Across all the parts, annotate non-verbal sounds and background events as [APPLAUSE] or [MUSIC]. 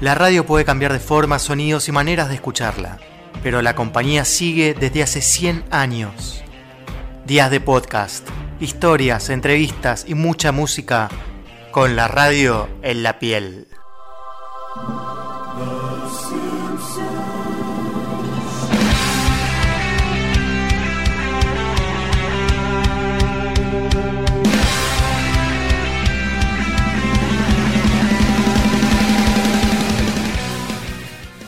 La radio puede cambiar de forma, sonidos y maneras de escucharla, pero la compañía sigue desde hace 100 años. Días de podcast, historias, entrevistas y mucha música con la radio en la piel.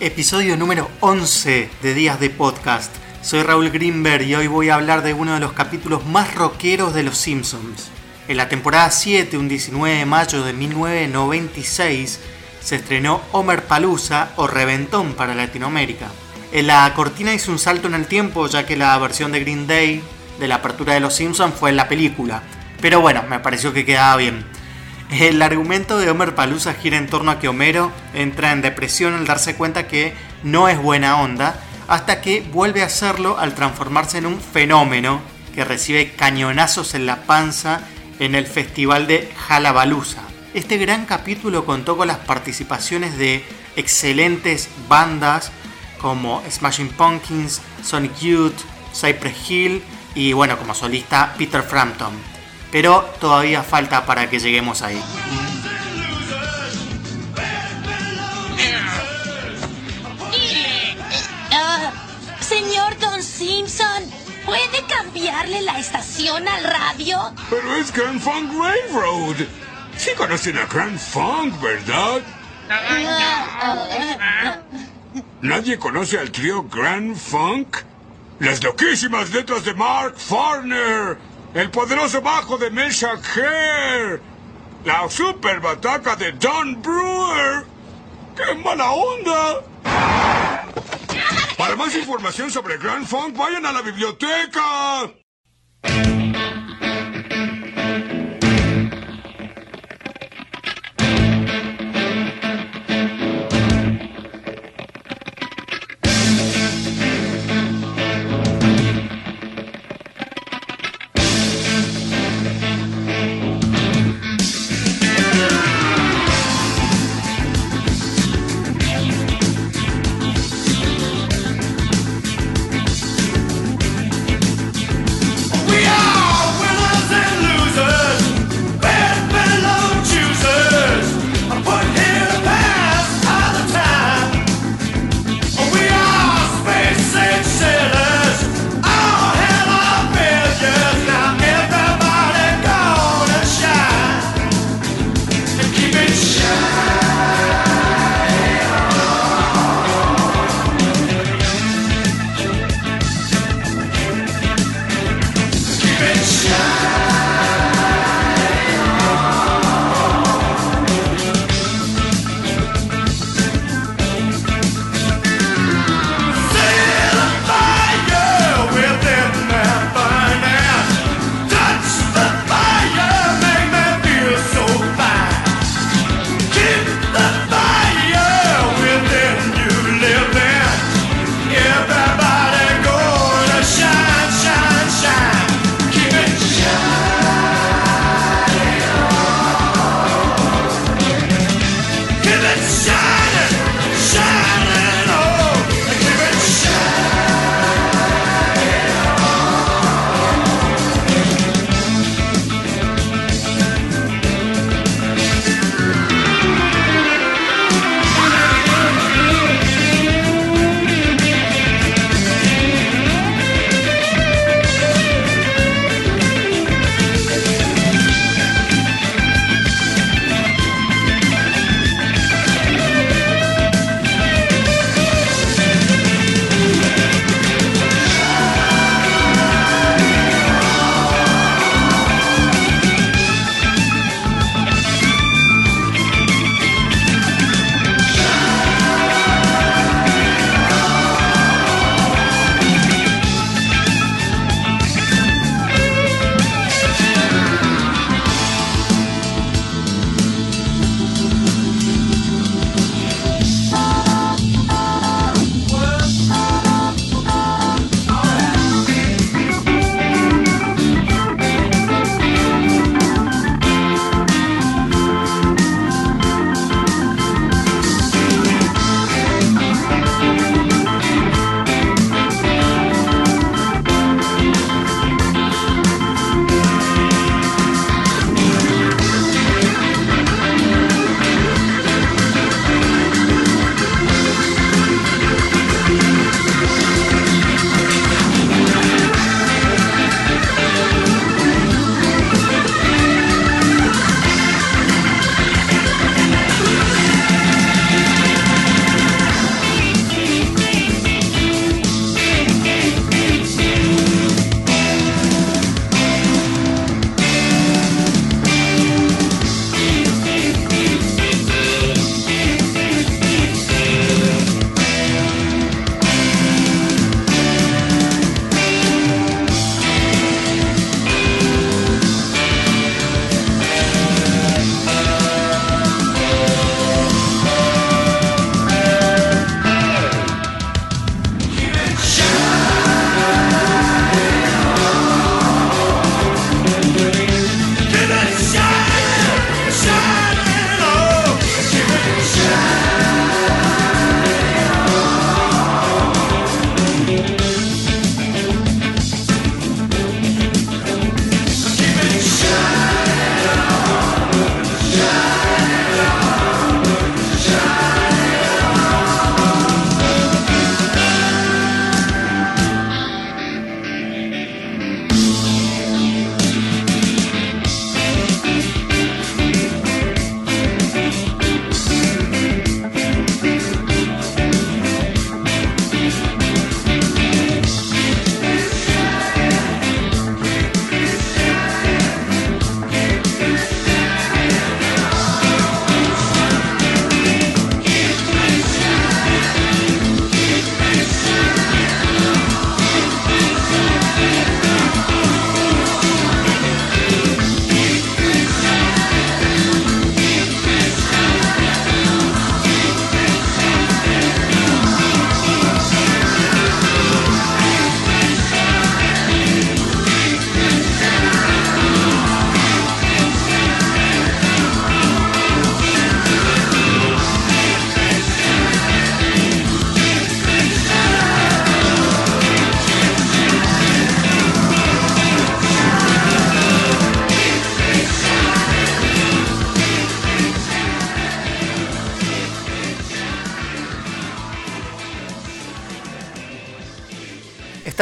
Episodio número 11 de Días de Podcast. Soy Raúl Greenberg y hoy voy a hablar de uno de los capítulos más rockeros de Los Simpsons. En la temporada 7, un 19 de mayo de 1996, se estrenó Homer Palooza o Reventón para Latinoamérica. En la cortina hizo un salto en el tiempo ya que la versión de Green Day de la apertura de Los Simpsons fue en la película. Pero bueno, me pareció que quedaba bien. El argumento de Homer Palusa gira en torno a que Homero entra en depresión al darse cuenta que no es buena onda, hasta que vuelve a hacerlo al transformarse en un fenómeno que recibe cañonazos en la panza en el festival de Jalabalusa. Este gran capítulo contó con las participaciones de excelentes bandas como Smashing Pumpkins, Sonic Youth, Cypress Hill y bueno, como solista Peter Frampton pero todavía falta para que lleguemos ahí. Ah, señor Don Simpson, ¿puede cambiarle la estación al radio? Pero es Grand Funk Railroad. Sí conocen a Grand Funk, ¿verdad? ¿Nadie conoce al trío Grand Funk? Las loquísimas letras de Mark Farner el poderoso bajo de Mesha Hare, la super bataca de Don Brewer. ¡Qué mala onda! Para más información sobre Grand Funk, vayan a la biblioteca.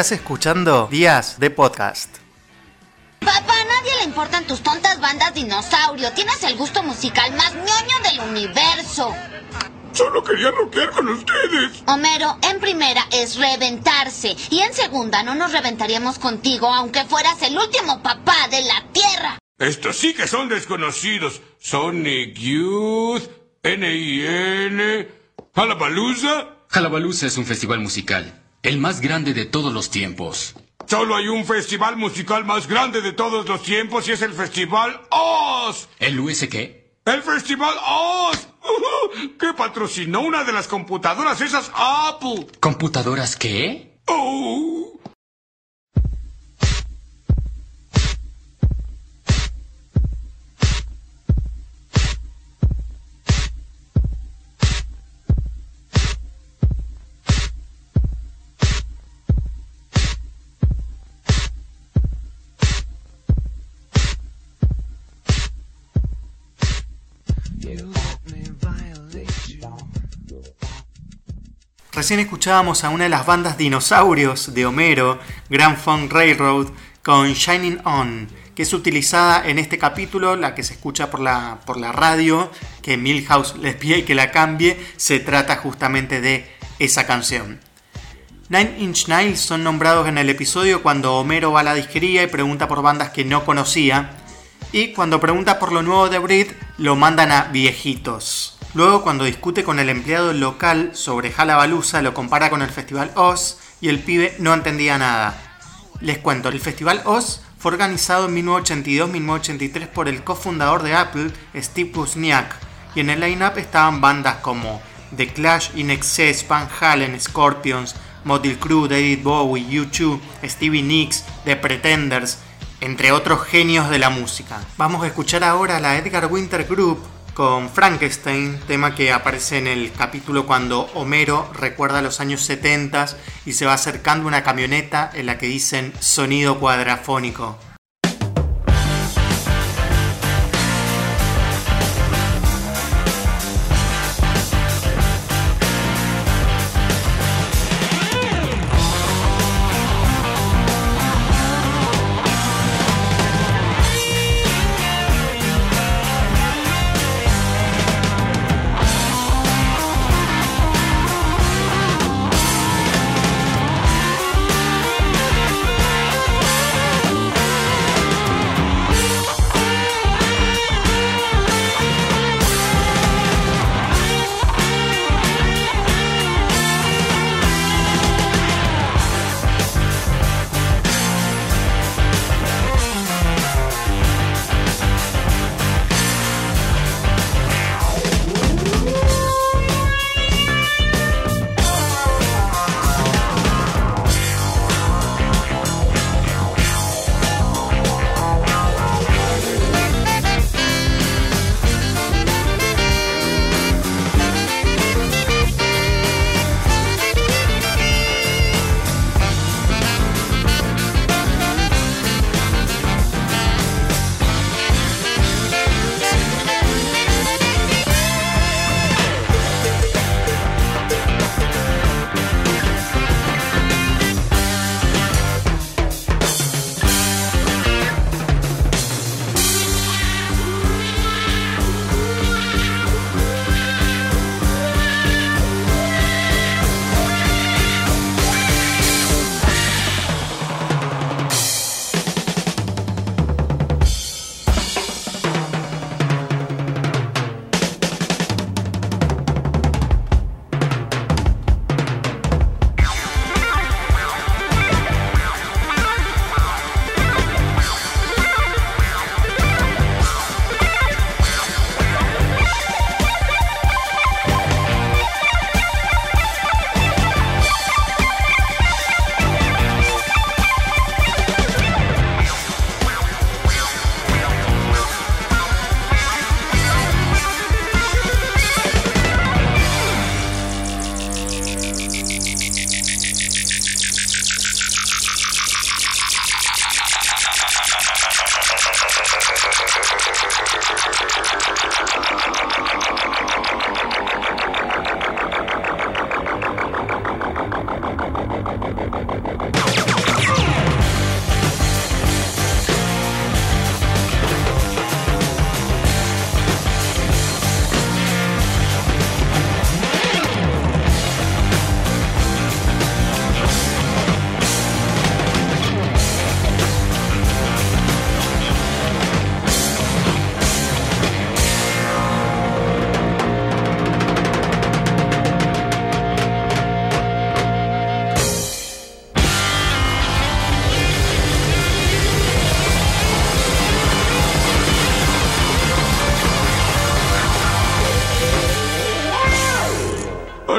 Estás escuchando Días de Podcast. Papá, a nadie le importan tus tontas bandas dinosaurio. Tienes el gusto musical más ñoño del universo. Solo quería rockear con ustedes. Homero, en primera es reventarse. Y en segunda no nos reventaríamos contigo aunque fueras el último papá de la Tierra. Estos sí que son desconocidos. Sonic Youth, N.I.N., Halabaluza. Halabaluza es un festival musical, el más grande de todos los tiempos. Solo hay un festival musical más grande de todos los tiempos y es el Festival Oz. ¿El USK? El Festival Oz. que patrocinó una de las computadoras esas Apple. ¿Computadoras qué? Oh. Recién escuchábamos a una de las bandas dinosaurios de Homero, Grand Funk Railroad, con Shining On, que es utilizada en este capítulo, la que se escucha por la, por la radio, que Milhouse les pide que la cambie, se trata justamente de esa canción. Nine Inch Nails son nombrados en el episodio cuando Homero va a la disquería y pregunta por bandas que no conocía, y cuando pregunta por lo nuevo de Brit, lo mandan a viejitos. Luego, cuando discute con el empleado local sobre Halabalusa, lo compara con el Festival Oz y el pibe no entendía nada. Les cuento, el Festival Oz fue organizado en 1982-1983 por el cofundador de Apple, Steve Wozniak, y en el line-up estaban bandas como The Clash, In Excess, Van Halen, Scorpions, Motley Crue, David Bowie, U2, Stevie Nicks, The Pretenders, entre otros genios de la música. Vamos a escuchar ahora la Edgar Winter Group con Frankenstein, tema que aparece en el capítulo cuando Homero recuerda los años 70 y se va acercando una camioneta en la que dicen sonido cuadrafónico.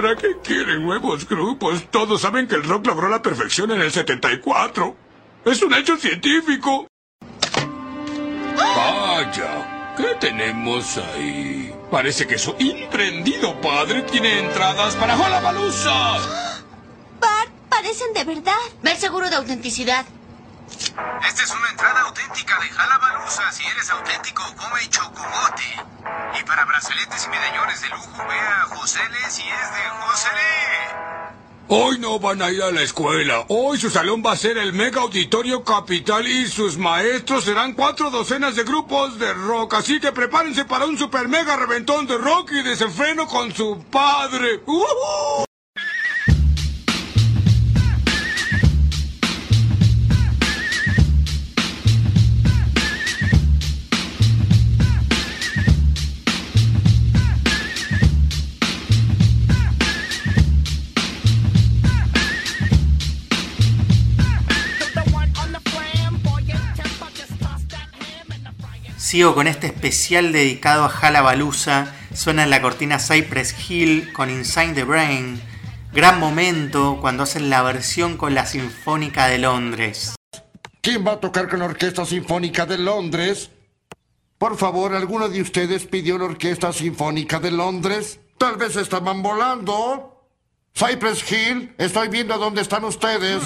¿Para qué quieren nuevos grupos? Todos saben que el rock logró la perfección en el 74. Es un hecho científico. Vaya, ¿qué tenemos ahí? Parece que su imprendido padre tiene entradas para Hullabalooza. [GASPS] Bart, parecen de verdad. Ve seguro de autenticidad. Esta es una entrada auténtica de Jalabaluza. Si eres auténtico, come chocobote. Y para brazaletes y medallones de lujo, ve a Josele si es de Josele. Hoy no van a ir a la escuela. Hoy su salón va a ser el Mega Auditorio Capital y sus maestros serán cuatro docenas de grupos de rock. Así que prepárense para un super mega reventón de rock y desenfreno con su padre. Sigo con este especial dedicado a Halabalusa. Suena en la cortina Cypress Hill con Inside the Brain. Gran momento cuando hacen la versión con la Sinfónica de Londres. ¿Quién va a tocar con la Orquesta Sinfónica de Londres? Por favor, ¿alguno de ustedes pidió la Orquesta Sinfónica de Londres? Tal vez estaban volando. Cypress Hill, estoy viendo dónde están ustedes.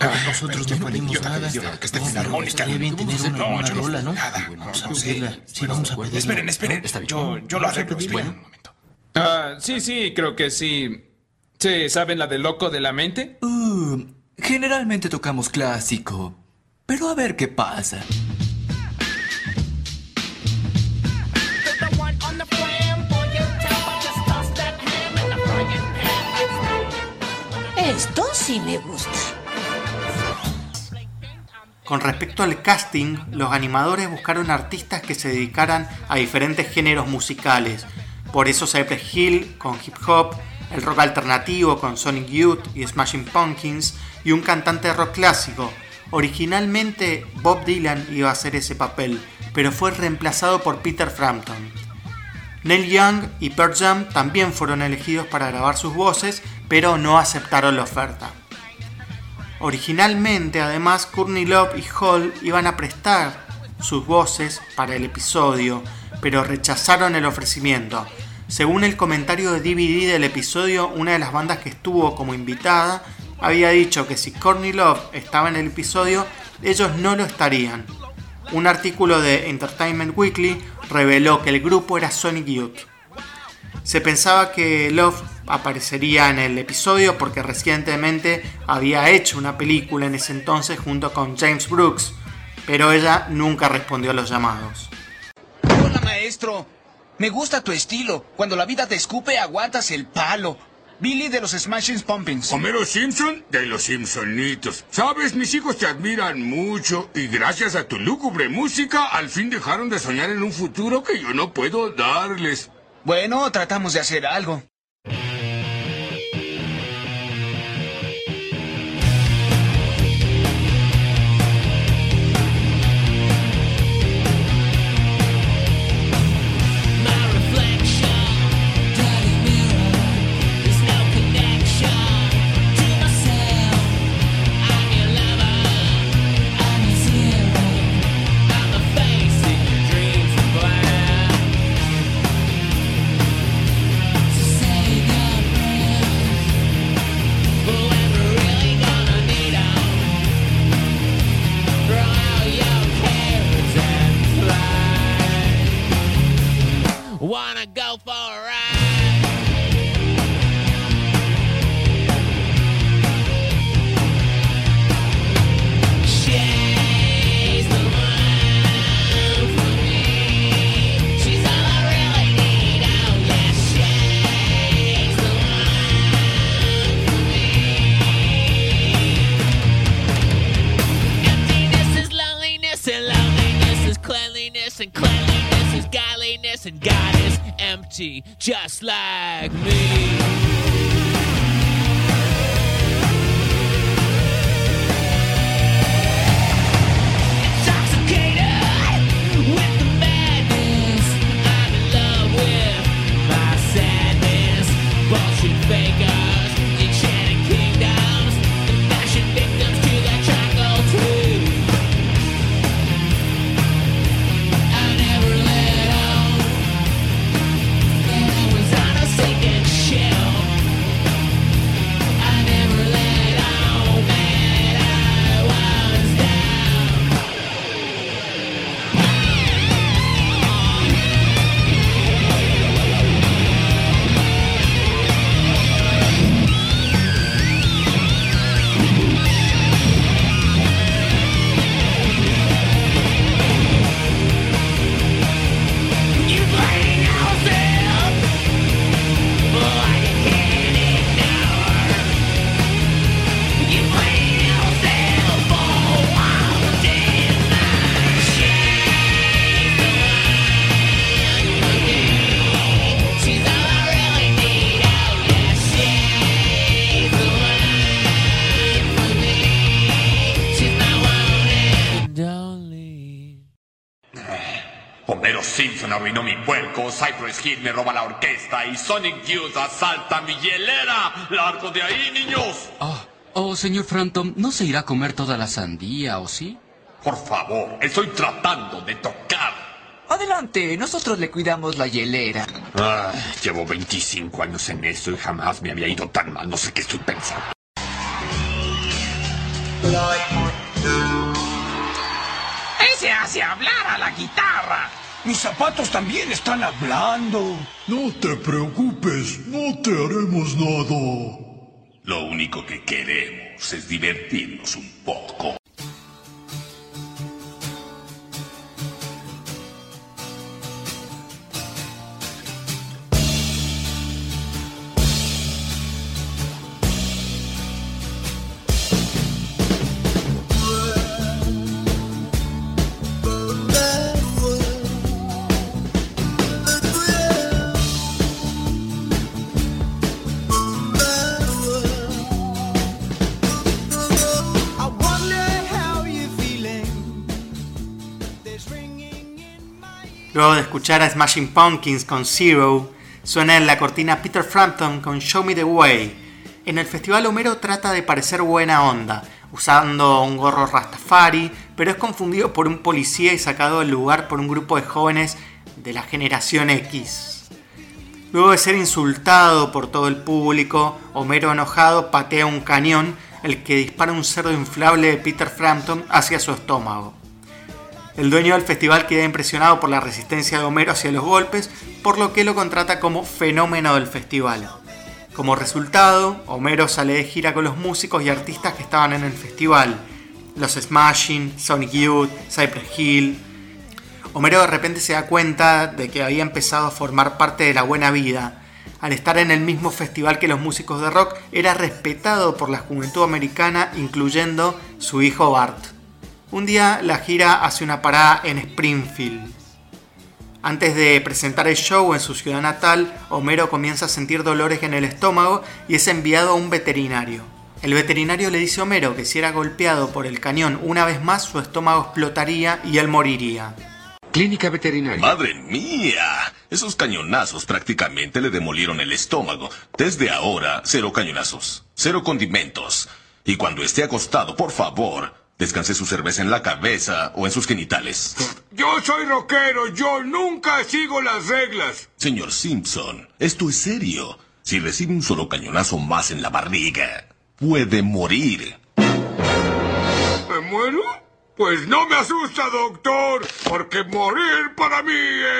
Nosotros no pedimos nada. Que esté bien tener una, rola, ¿no? Vamos a pedirla. Sí, vamos a pedirla. Esperen, esperen. Yo, yo lo arreglo. Esperen un momento. Ah, sí, sí, creo que sí. Sí, ¿saben la de loco de la mente? Uh, generalmente tocamos clásico. Pero a ver qué pasa. Esto sí me gusta. Con respecto al casting, los animadores buscaron artistas que se dedicaran a diferentes géneros musicales. Por eso Cypress Hill con hip hop, el rock alternativo con Sonic Youth y Smashing Pumpkins y un cantante de rock clásico. Originalmente Bob Dylan iba a hacer ese papel, pero fue reemplazado por Peter Frampton. Neil Young y Pearl Jam también fueron elegidos para grabar sus voces, pero no aceptaron la oferta. Originalmente, además, Courtney Love y Hall iban a prestar sus voces para el episodio, pero rechazaron el ofrecimiento. Según el comentario de DVD del episodio, una de las bandas que estuvo como invitada había dicho que si Courtney Love estaba en el episodio, ellos no lo estarían. Un artículo de Entertainment Weekly reveló que el grupo era Sonic Youth. Se pensaba que Love aparecería en el episodio porque recientemente había hecho una película en ese entonces junto con James Brooks, pero ella nunca respondió a los llamados. Hola, maestro. Me gusta tu estilo. Cuando la vida te escupe, aguantas el palo. Billy de los Smashing Pumpkins. Homero Simpson de los Simpsonitos. Sabes, mis hijos te admiran mucho y gracias a tu lúgubre música al fin dejaron de soñar en un futuro que yo no puedo darles. Bueno, tratamos de hacer algo. Just like me. Simpson arruinó mi puerco, Cypress Hill me roba la orquesta y Sonic Youth asalta mi hielera. ¡Largo de ahí, niños! Oh, oh, señor Frampton, ¿no se irá a comer toda la sandía, o sí? Por favor, estoy tratando de tocar. Adelante, nosotros le cuidamos la hielera. Ah, llevo 25 años en esto y jamás me había ido tan mal. No sé qué estoy pensando. Ese hace hablar a la guitarra. Mis zapatos también están hablando. No te preocupes, no te haremos nada. Lo único que queremos es divertirnos un poco. Luego de escuchar a Smashing Pumpkins con Zero, suena en la cortina Peter Frampton con Show Me the Way. En el festival Homero trata de parecer buena onda, usando un gorro rastafari, pero es confundido por un policía y sacado del lugar por un grupo de jóvenes de la generación X. Luego de ser insultado por todo el público, Homero enojado patea un cañón, el que dispara un cerdo inflable de Peter Frampton hacia su estómago. El dueño del festival queda impresionado por la resistencia de Homero hacia los golpes, por lo que lo contrata como fenómeno del festival. Como resultado, Homero sale de gira con los músicos y artistas que estaban en el festival, los Smashing, Sonic Youth, Cypress Hill. Homero de repente se da cuenta de que había empezado a formar parte de la buena vida. Al estar en el mismo festival que los músicos de rock, era respetado por la juventud americana, incluyendo su hijo Bart. Un día la gira hace una parada en Springfield. Antes de presentar el show en su ciudad natal, Homero comienza a sentir dolores en el estómago y es enviado a un veterinario. El veterinario le dice a Homero que si era golpeado por el cañón una vez más su estómago explotaría y él moriría. Clínica veterinaria. Madre mía, esos cañonazos prácticamente le demolieron el estómago. Desde ahora, cero cañonazos, cero condimentos. Y cuando esté acostado, por favor, descanse su cerveza en la cabeza o en sus genitales. Yo soy rockero, yo nunca sigo las reglas. Señor Simpson, esto es serio. Si recibe un solo cañonazo más en la barriga, puede morir. ¿Me muero? Pues no me asusta, doctor, porque morir para mí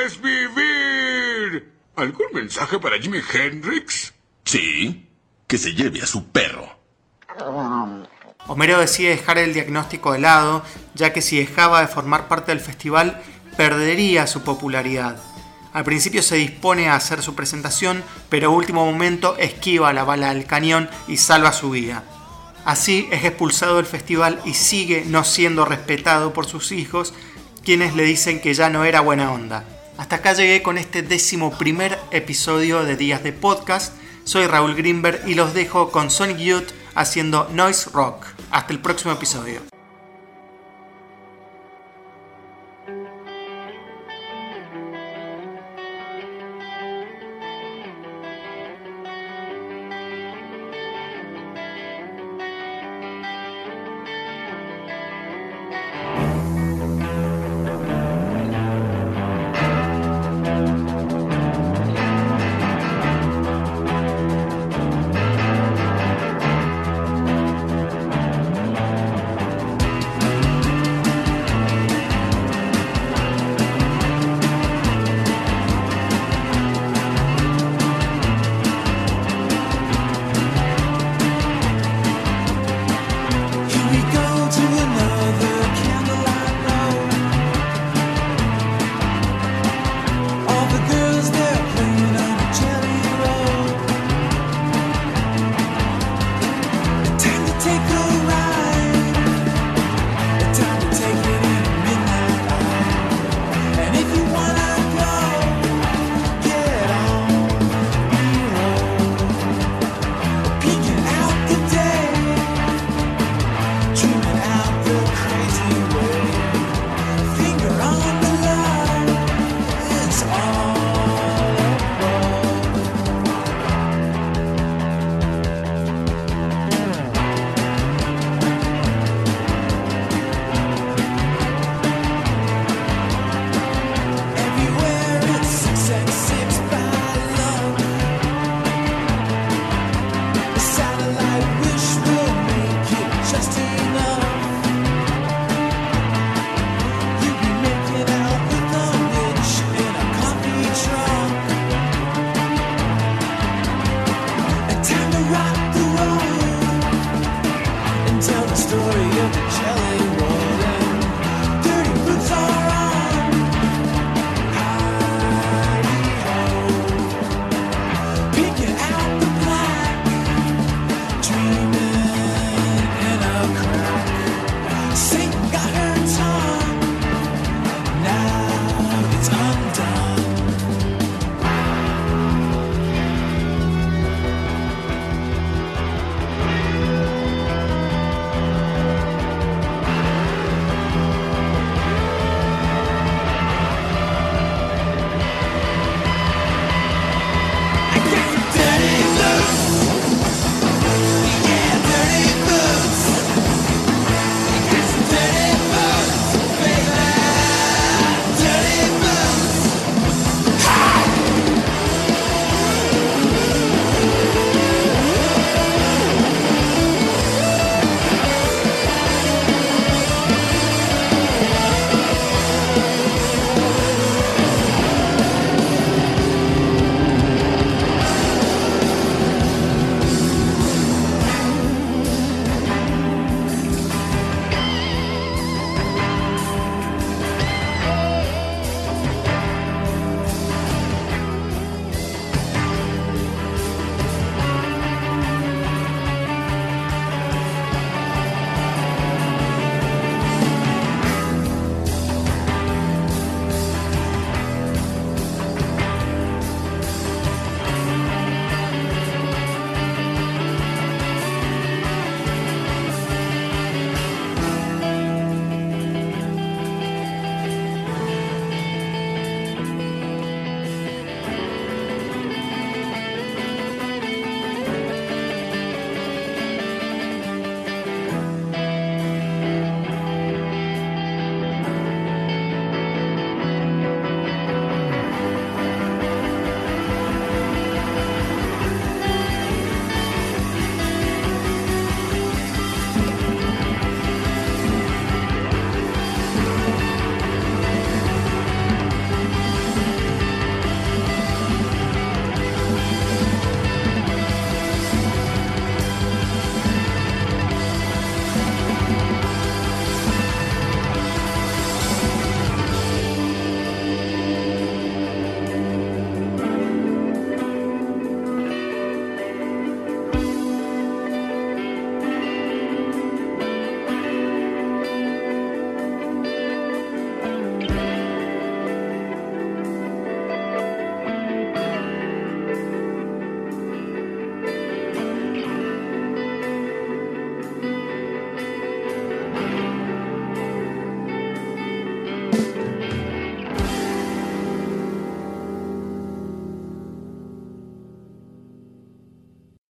es vivir. ¿Algún mensaje para Jimi Hendrix? Sí, que se lleve a su perro. Homero decide dejar el diagnóstico de lado, ya que si dejaba de formar parte del festival, perdería su popularidad. Al principio se dispone a hacer su presentación, pero a último momento esquiva la bala del cañón y salva su vida. Así es expulsado del festival y sigue no siendo respetado por sus hijos, quienes le dicen que ya no era buena onda. Hasta acá llegué con este décimo primer episodio de Días de Podcast. Soy Raúl Greenberg y los dejo con Sonic Youth haciendo Noise Rock. Hasta el próximo episodio.